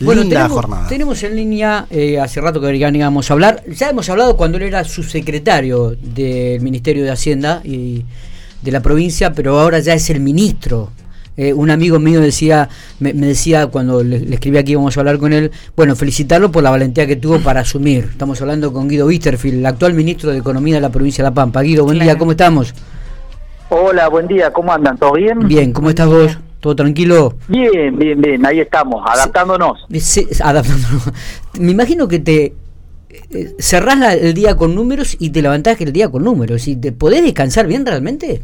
Bueno, Linda tenemos, jornada. tenemos en línea, eh, hace rato que íbamos a hablar, ya hemos hablado cuando él era subsecretario del Ministerio de Hacienda y de la provincia, pero ahora ya es el ministro. Eh, un amigo mío decía, me, me decía cuando le, le escribí aquí íbamos a hablar con él, bueno, felicitarlo por la valentía que tuvo para asumir. Estamos hablando con Guido Wisterfield, el actual ministro de Economía de la provincia de La Pampa. Guido, buen día. ¿cómo estamos? Hola, buen día, ¿cómo andan? ¿Todo bien? Bien, ¿cómo estás vos? ¿Todo tranquilo? Bien, bien, bien, ahí estamos, adaptándonos. Adaptándonos. Me imagino que te eh, cerrás la- el día con números y te levantás el día con números. ¿Y te podés descansar bien realmente?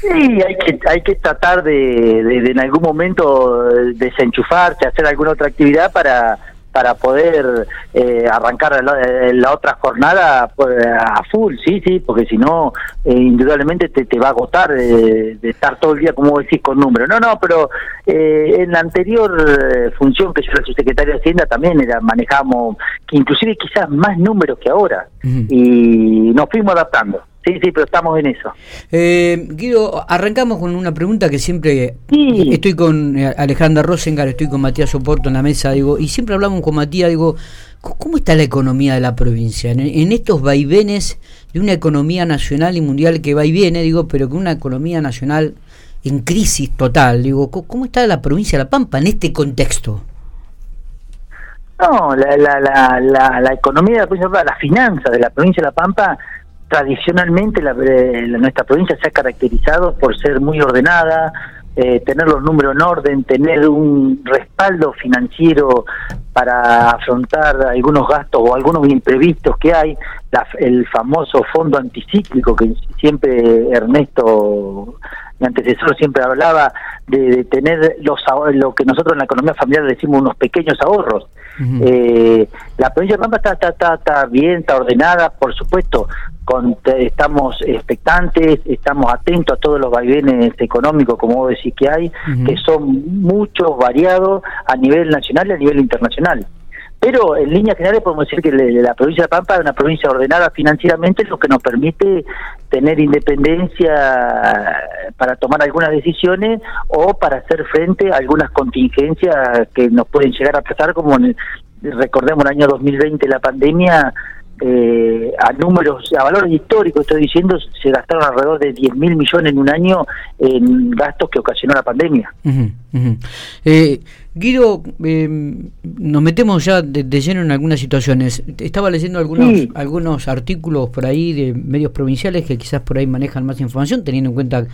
Sí, hay que, hay que tratar de, de- de en algún momento eh, desenchufarse, hacer alguna otra actividad para para poder eh, arrancar la, eh, la otra jornada pues, a full, sí, sí, porque si no, eh, indudablemente te, te va a agotar de estar todo el día, como decís, con números. No, no, pero eh, en la anterior eh, función que yo era subsecretario de Hacienda también era manejamos, inclusive quizás más números que ahora, y nos fuimos adaptando. Sí, sí, pero estamos en eso. Eh, Guido, arrancamos con una pregunta que siempre Sí. estoy con eh, Alejandra Rosengar, estoy con Matías Soporto en la mesa, digo, y siempre hablamos con Matías, digo, ¿c- ¿cómo está la economía de la provincia? En, en estos vaivenes de una economía nacional y mundial que va y viene, digo, pero que una economía nacional en crisis total, digo, ¿c- ¿cómo está la provincia de La Pampa en este contexto? No, la, la, la, la, la economía de la provincia de La Pampa, las finanzas de la provincia de La Pampa, tradicionalmente eh, la- nuestra provincia se ha caracterizado por ser muy ordenada, eh, tener los números en orden, tener un respaldo financiero para afrontar algunos gastos o algunos imprevistos que hay, la- el famoso fondo anticíclico que siempre Ernesto, mi antecesor, siempre hablaba de, de tener los lo que nosotros en la economía familiar decimos unos pequeños ahorros. Eh, la provincia de Pampa está, está, está, está bien, está ordenada, por supuesto, con, estamos expectantes, estamos atentos a todos los vaivenes económicos, como vos decís que hay, que son muchos, variados a nivel nacional y a nivel internacional. Pero en líneas generales podemos decir que la provincia de Pampa es una provincia ordenada financieramente, lo que nos permite tener independencia para tomar algunas decisiones o para hacer frente a algunas contingencias que nos pueden llegar a pasar, como en el- recordemos el año 2020 la pandemia, eh, a números, a valores históricos estoy diciendo, se gastaron alrededor de 10 mil millones en un año en gastos que ocasionó la pandemia. Ujú, ujú. Eh, Guido, eh, nos metemos ya de, de lleno en algunas situaciones. Estaba leyendo algunos, Sí. algunos artículos por ahí de medios provinciales que quizás por ahí manejan más información, teniendo en cuenta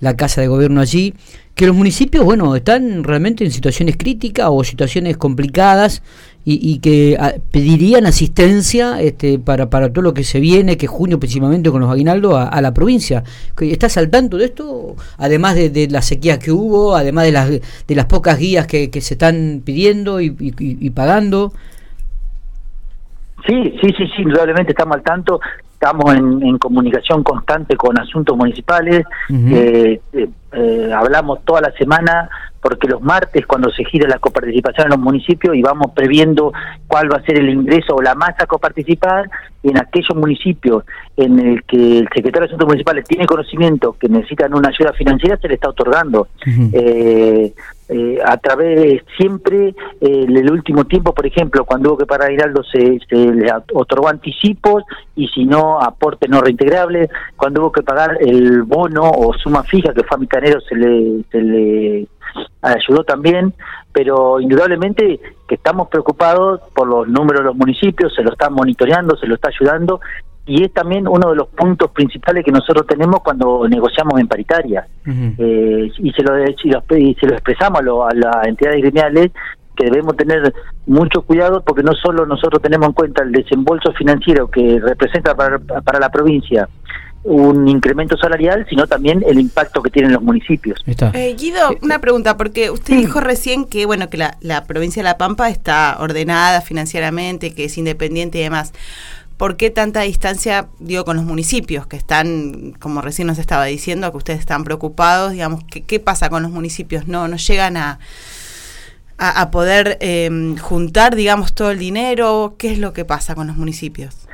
la casa de gobierno allí, que los municipios, bueno, están realmente en situaciones críticas o situaciones complicadas y, y que ah, pedirían asistencia este, para, para todo lo que se viene, que junio principalmente con los aguinaldos, a, a la provincia. ¿Estás al tanto de esto? Además de, de las sequías que hubo, además de las, de las pocas guías que, que se están pidiendo y, y- pagando. Sí, sí, sí, sí, indudablemente estamos al tanto, estamos en, en comunicación constante con asuntos municipales, eh, eh, eh, hablamos toda la semana porque los martes cuando se gira la coparticipación en los municipios y vamos previendo cuál va a ser el ingreso o la masa a coparticipar y en aquellos municipios en el que el secretario de Asuntos Municipales tiene conocimiento que necesitan una ayuda financiera se le está otorgando. Eh, eh, a través de siempre eh, en el último tiempo, por ejemplo, cuando hubo que pagar aguinaldo se, se le otorgó anticipos y si no, aporte no reintegrable. Cuando hubo que pagar el bono o suma fija que fue a Micanero se le, se le ayudó también, pero indudablemente que estamos preocupados por los números de los municipios, se lo está monitoreando, se lo está ayudando y es también uno de los puntos principales que nosotros tenemos cuando negociamos en paritaria eh, y se lo y lo, y se lo expresamos a, lo- a las entidades gremiales que debemos tener mucho cuidado porque no solo nosotros tenemos en cuenta el desembolso financiero que representa para, para la provincia un incremento salarial, sino también el impacto que tienen los municipios. Eh, Guido, una pregunta, porque usted Sí. dijo recién que bueno que la, la provincia de La Pampa está ordenada financieramente, que es independiente y demás. ¿Por qué tanta distancia, digo, con los municipios que están, como recién nos estaba diciendo, que ustedes están preocupados, digamos, ¿qué, pasa con los municipios? ¿No, no llegan a, a, poder eh, juntar, digamos, todo el dinero? ¿Qué es lo que pasa con los municipios?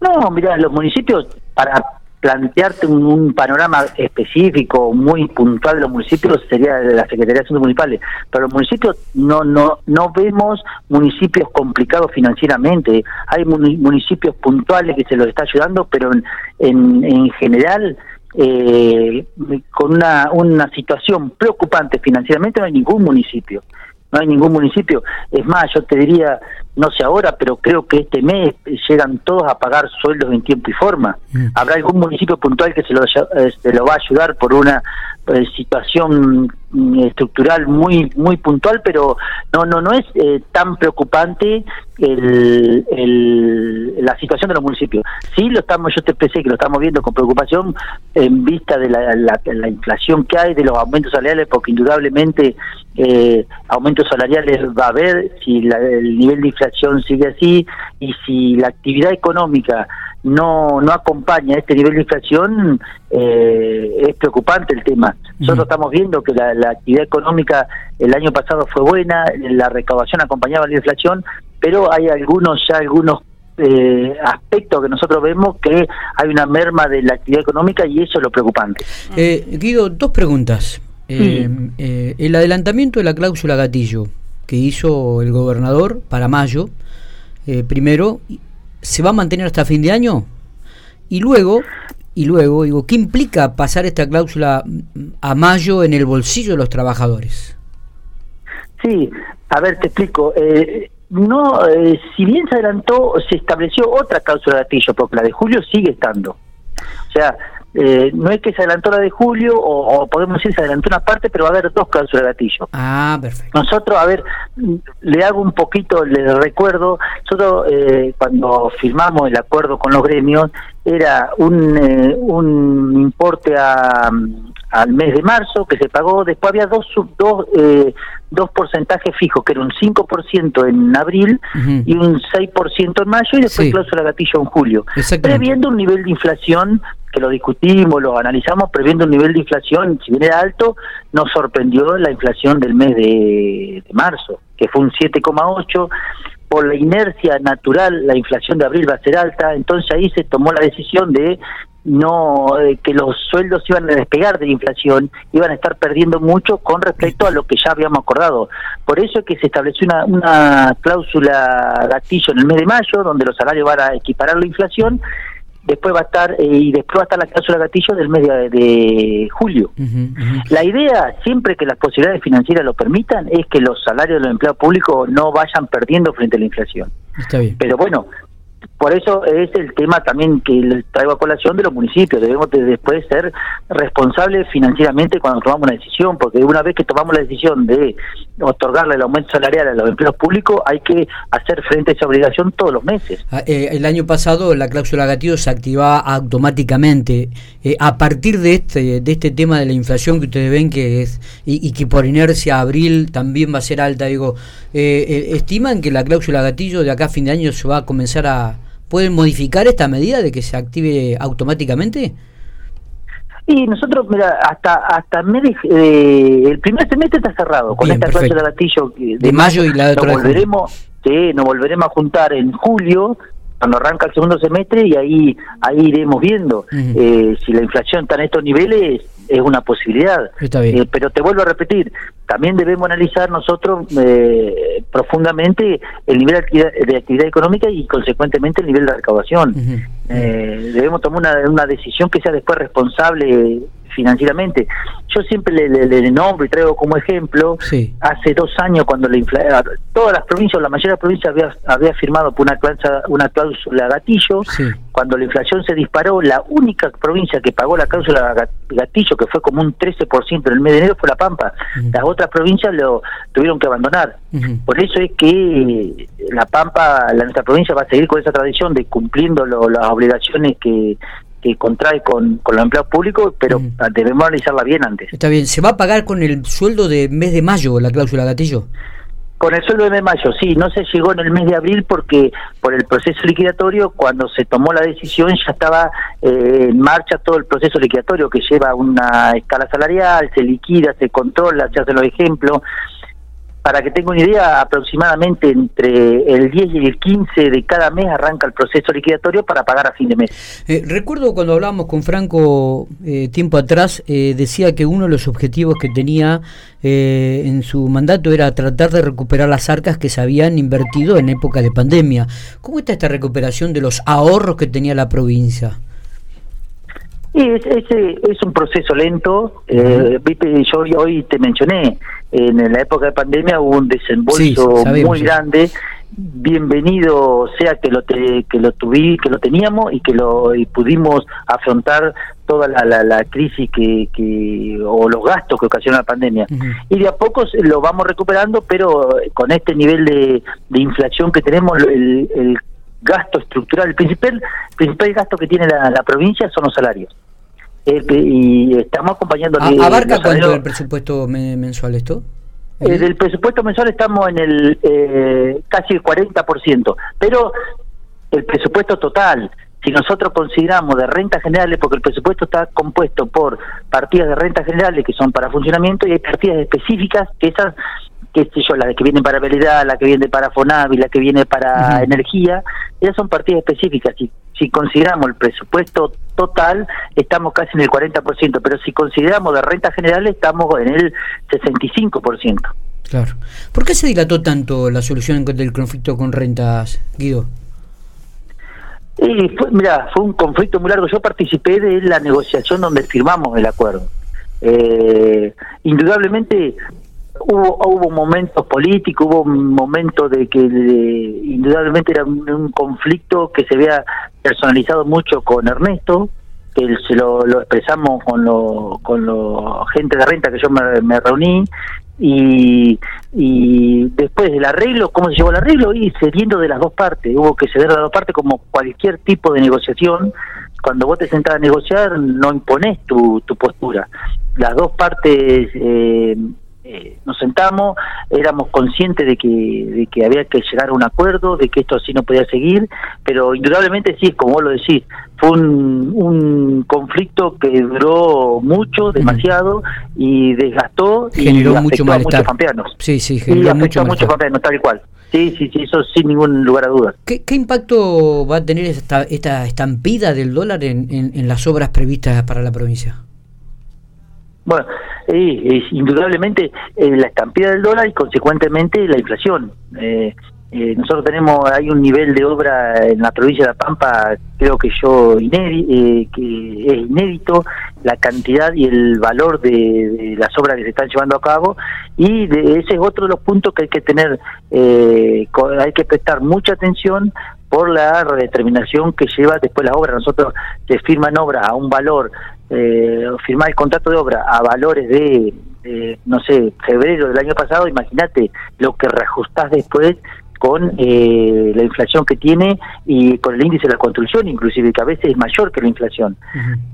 No, mira, los municipios para plantearte un, panorama específico, muy puntual de los municipios, sería de la Secretaría de Asuntos Municipales. Pero los municipios no, no, no vemos municipios complicados financieramente. Hay municipios puntuales que se los está ayudando, pero en, en, general eh, con una, una situación preocupante financieramente no hay ningún municipio no hay ningún municipio. Es más, yo te diría, no sé ahora, pero creo que este mes llegan todos a pagar sueldos en tiempo y forma. Habrá algún municipio puntual que se lo, eh, se lo va a ayudar por una eh, situación estructural muy muy puntual pero no no no es eh, tan preocupante el, la situación de los municipios. Sí lo estamos yo te pensé que lo estamos viendo con preocupación en vista de la, la, inflación que hay de los aumentos salariales porque indudablemente eh, aumentos salariales va a haber si el nivel de inflación sigue así y si la actividad económica no, no acompaña este nivel de inflación, eh, es preocupante el tema. Nosotros estamos viendo que la, actividad económica el año pasado fue buena, la recaudación acompañaba la inflación, pero hay algunos ya algunos eh, aspectos que nosotros vemos que hay una merma de la actividad económica y eso es lo preocupante. Eh, Guido, dos preguntas. Eh, eh, el adelantamiento de la cláusula gatillo que hizo el gobernador para mayo, primero, se va a mantener hasta fin de año. Y luego y luego digo qué implica pasar esta cláusula a mayo en el bolsillo de los trabajadores sí a ver te explico. Eh, no eh, si bien se adelantó se estableció otra cláusula de gatillo porque la de julio sigue estando. O sea eh, no es que se adelantó la de julio, o, podemos decir se adelantó una parte, pero va a haber dos cláusulas de gatillo. Ah, perfecto. Nosotros, a ver, le hago un poquito, le recuerdo, nosotros eh, cuando firmamos el acuerdo con los gremios, era un, eh, un importe a al mes de marzo que se pagó, después había dos, dos, eh, dos porcentajes fijos, que era un 5% en abril y un 6% en mayo y después sí. cláusula gatillo en julio. Previendo un nivel de inflación, que lo discutimos, lo analizamos, previendo un nivel de inflación, si bien era alto, nos sorprendió la inflación del mes de, marzo, que fue un 7,8% por la inercia natural la inflación de abril va a ser alta, entonces ahí se tomó la decisión de no que los sueldos iban a despegar de la inflación, iban a estar perdiendo mucho con respecto a lo que ya habíamos acordado. Por eso es que se estableció una, una cláusula gatillo en el mes de mayo, donde los salarios van a equiparar la inflación, después va a estar eh, y después va a estar la cláusula gatillo del mes de, julio. La idea, siempre que las posibilidades financieras lo permitan, es que los salarios de los empleados públicos no vayan perdiendo frente a la inflación. Está bien. Pero bueno, por eso es el tema también que traigo a colación de los municipios. Debemos después ser responsables financieramente cuando tomamos una decisión, porque una vez que tomamos la decisión de otorgarle el aumento salarial a los empleos públicos, hay que hacer frente a esa obligación todos los meses. Ah, eh, el año pasado la cláusula gatillo se activaba automáticamente. Eh, a partir de este, de este tema de la inflación que ustedes ven que es y, que por inercia abril también va a ser alta, digo, eh, ¿estiman que la cláusula gatillo de acá a fin de año se va a comenzar a ¿Pueden modificar esta medida de que se active automáticamente? Y nosotros, mira, hasta hasta eh, el primer semestre está cerrado con esta clase de gatillo de, mayo y la otra. Nos volveremos, sí, nos volveremos a juntar en julio cuando arranca el segundo semestre y ahí ahí iremos viendo eh, si la inflación está en estos niveles es una posibilidad. Eh, pero te vuelvo a repetir, también debemos analizar nosotros eh, profundamente el nivel de actividad, económica y consecuentemente el nivel de recaudación. eh, debemos tomar una, una decisión que sea después responsable financieramente. Yo siempre le, le, nombro y traigo como ejemplo, hace dos años cuando la inflación, todas las provincias, la mayoría de las provincias había, había firmado por una cláusula, una cláusula gatillo, cuando la inflación se disparó, la única provincia que pagó la cláusula gatillo, que fue como un 13% en el mes de enero, fue La Pampa. Las otras provincias lo tuvieron que abandonar. Por eso es que La Pampa, la, nuestra provincia va a seguir con esa tradición de cumpliendo las obligaciones que que contrae con, con los empleados públicos, pero debemos analizarla bien antes. Está bien, ¿se va a pagar con el sueldo de mes de mayo la cláusula gatillo? Con el sueldo de mes de mayo, sí, no se llegó en el mes de abril porque por el proceso liquidatorio, cuando se tomó la decisión ya estaba eh, en marcha todo el proceso liquidatorio que lleva una escala salarial, se liquida, se controla, se hacen los ejemplos para que tenga una idea, aproximadamente entre el 10 y el 15 de cada mes arranca el proceso liquidatorio para pagar a fin de mes. Eh, recuerdo cuando hablábamos con Franco eh, tiempo atrás, eh, decía que uno de los objetivos que tenía en su mandato era tratar de recuperar las arcas que se habían invertido en época de pandemia. ¿Cómo está esta recuperación de los ahorros que tenía la provincia? Es, es, es un proceso lento. Eh, viste, yo hoy te mencioné, en la época de pandemia hubo un desembolso muy grande. Bienvenido sea que lo que lo tuví, que lo teníamos y que lo y pudimos afrontar toda la, la, crisis que, que o los gastos que ocasiona la pandemia. Y de a poco lo vamos recuperando, pero con este nivel de, de inflación que tenemos, el, el gasto estructural, el principal, principal gasto que tiene la, provincia son los salarios. Eh, y estamos acompañando... ¿Abarca cuánto el presupuesto mensual esto? Eh, del presupuesto mensual estamos en el eh, casi el 40%, pero el presupuesto total, si nosotros consideramos de rentas generales, porque el presupuesto está compuesto por partidas de rentas generales que son para funcionamiento y hay partidas específicas que esas qué sé yo, las que vienen para habilidad, la que viene para Fonavi, la que viene para energía, esas son partidas específicas. Si, si consideramos el presupuesto total, estamos casi en el 40%, pero si consideramos de renta general, estamos en el 65%. Claro. ¿Por qué se dilató tanto la solución del conflicto con rentas, Guido? Y fue, mira, fue un conflicto muy largo. Yo participé de la negociación donde firmamos el acuerdo. Eh, indudablemente hubo hubo momentos políticos, hubo momentos de que indudablemente era un, conflicto que se había personalizado mucho con Ernesto, que se lo, expresamos con lo, con lo gente de renta que yo me, reuní y, y después del arreglo, ¿cómo se llevó el arreglo? Y cediendo de las dos partes, hubo que ceder de las dos partes como cualquier tipo de negociación, cuando vos te sentás a negociar no impones tu, tu postura. Las dos partes eh, eh, nos sentamos, éramos conscientes de que, de que había que llegar a un acuerdo, de que esto así no podía seguir, pero indudablemente sí, como vos lo decís, fue un, un conflicto que duró mucho, demasiado, y desgastó generó y mucho malestar. A muchos Sí, sí, generó mucho, mucho tal cual. Sí, sí, sí, eso sin ningún lugar a dudas. ¿Qué, ¿Qué, impacto va a tener esta, esta estampida del dólar en, en las obras previstas para la provincia? Bueno, es indudablemente eh, la estampida del dólar y consecuentemente la inflación. Eh, eh, nosotros tenemos, hay un nivel de obra en la provincia de La Pampa, creo que yo inédito, que es inédito, la cantidad y el valor de, las obras que se están llevando a cabo, y de, ese es otro de los puntos que hay que tener, hay que prestar mucha atención por la determinación que lleva después la obra. Nosotros se firman obras a un valor eh, firmar el contrato de obra a valores de, no sé, febrero del año pasado, imagínate lo que reajustás después con eh, la inflación que tiene y con el índice de la construcción, inclusive, que a veces es mayor que la inflación.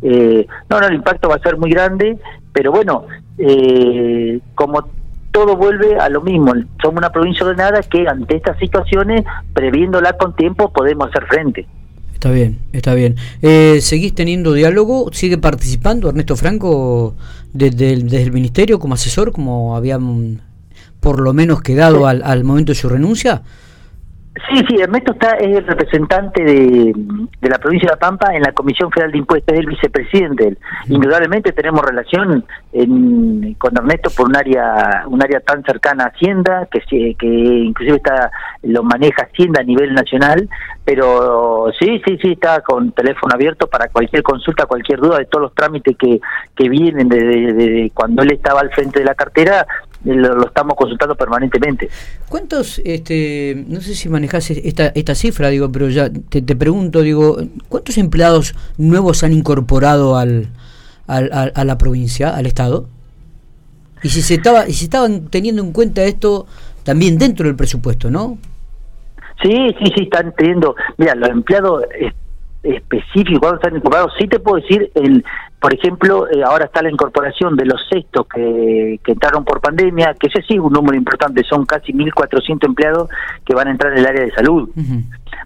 eh, no, no, el impacto va a ser muy grande, pero bueno, eh, como todo vuelve a lo mismo, somos una provincia ordenada que ante estas situaciones, previéndola con tiempo, podemos hacer frente. Está bien, está bien. Eh, ¿Seguís teniendo diálogo? ¿Sigue participando Ernesto Franco desde el, desde el ministerio como asesor, como habían por lo menos quedado al, al momento de su renuncia? Sí, sí, Ernesto está, es el representante de, de, la provincia de La Pampa en la Comisión Federal de Impuestos, es el vicepresidente. Indudablemente tenemos relación con Ernesto por un área un área tan cercana a Hacienda, que, que inclusive está lo maneja Hacienda a nivel nacional, pero sí, sí, sí, está con teléfono abierto para cualquier consulta, cualquier duda de todos los trámites que, que vienen desde cuando él estaba al frente de la cartera, lo, estamos consultando permanentemente. ¿Cuántos, este, no sé si manejas esta, esta cifra, digo, pero ya te, te pregunto, digo, ¿cuántos empleados nuevos han incorporado al, al, a, la provincia, al Estado? Y si se estaba, y si estaban teniendo en cuenta esto también dentro del presupuesto, ¿no? Sí, sí, sí, están teniendo, mira, los empleados específicos, cuando están incorporados, sí te puedo decir, el, por ejemplo, eh, ahora está la incorporación de los sextos que, que entraron por pandemia, que ese sí es un número importante, son casi 1.400 empleados que van a entrar en el área de salud.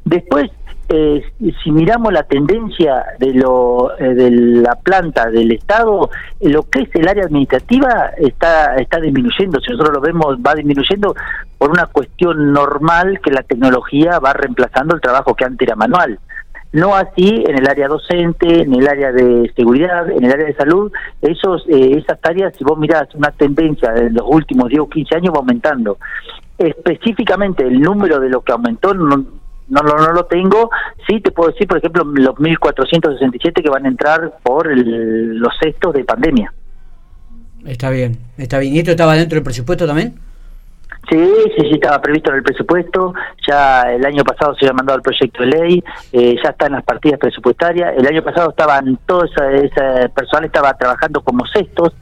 Después, eh, si miramos la tendencia de, lo, eh, de la planta del Estado, lo que es el área administrativa está, está disminuyendo. Si nosotros lo vemos, va disminuyendo por una cuestión normal que la tecnología va reemplazando el trabajo que antes era manual. No así en el área docente, en el área de seguridad, en el área de salud. Esos, eh, esas áreas, si vos mirás una tendencia en los últimos 10 o 15 años, va aumentando. Específicamente el número de lo que aumentó no, no, no, lo tengo. Sí te puedo decir, por ejemplo, los 1.467 que van a entrar por los sextos de pandemia. Está bien, está bien. ¿Y esto estaba dentro del presupuesto también? Sí, sí, sí, estaba previsto en el presupuesto. Ya el año pasado se había mandado el proyecto de ley, eh, ya está en las partidas presupuestarias. El año pasado estaban, todo ese, ese personal estaba trabajando como sextos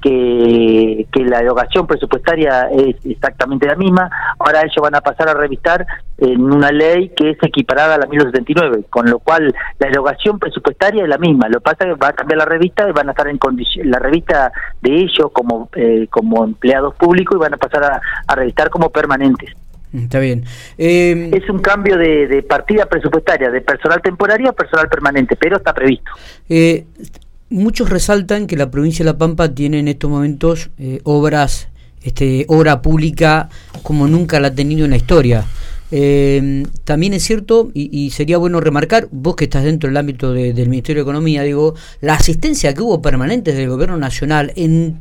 que, que la erogación presupuestaria es exactamente la misma. Ahora ellos van a pasar a revistar en una ley que es equiparada a la 1979, con lo cual la erogación presupuestaria es la misma. Lo que pasa es que va a cambiar la revista y van a estar en condición, la revista de ellos como, eh, como empleados públicos y van a pasar a, a revistar como permanentes. Está bien. Eh, es un cambio de, de, partida presupuestaria, de personal temporario a personal permanente, pero está previsto. Eh, muchos resaltan que la provincia de La Pampa tiene en estos momentos eh, obras, este, obra pública como nunca la ha tenido en la historia. Eh, también es cierto, y, sería bueno remarcar, vos que estás dentro del ámbito de, del Ministerio de Economía, digo, la asistencia que hubo permanente del Gobierno Nacional en,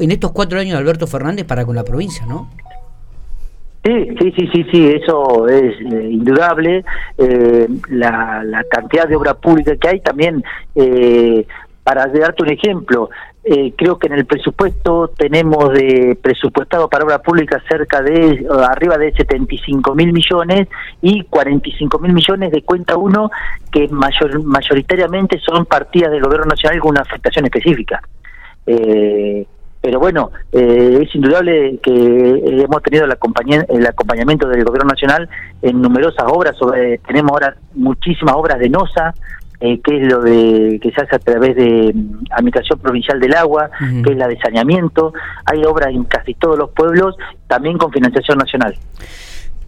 en estos cuatro años de Alberto Fernández para con la provincia, ¿no? Sí, sí, sí, sí, sí, eso es eh, indudable. Eh, la, la, cantidad de obra pública que hay también, eh, para darte un ejemplo, eh, creo que en el presupuesto tenemos de presupuestado para obra pública cerca de arriba de 75 mil millones y 45 mil millones de cuenta uno que mayor, mayoritariamente son partidas del gobierno nacional con una afectación específica. Eh, pero bueno, eh, es indudable que hemos tenido el, el, acompañamiento del gobierno nacional en numerosas obras, tenemos ahora muchísimas obras de NOSA, eh, que es lo de que se hace a través de um, Administración Provincial del Agua, uh -huh. que es la de saneamiento, hay obras en casi todos los pueblos, también con financiación nacional.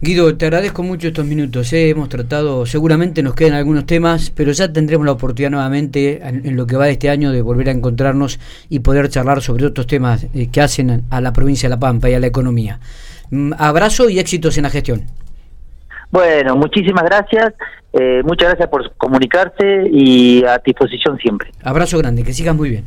Guido, te agradezco mucho estos minutos. ¿eh? Hemos tratado, seguramente nos quedan algunos temas, pero ya tendremos la oportunidad nuevamente en, en, lo que va de este año de volver a encontrarnos y poder charlar sobre otros temas eh, que hacen a la provincia de La Pampa y a la economía. Mm, abrazo y éxitos en la gestión. Bueno, muchísimas gracias. Eh, muchas gracias por comunicarse y a disposición siempre. Abrazo grande, que sigas muy bien.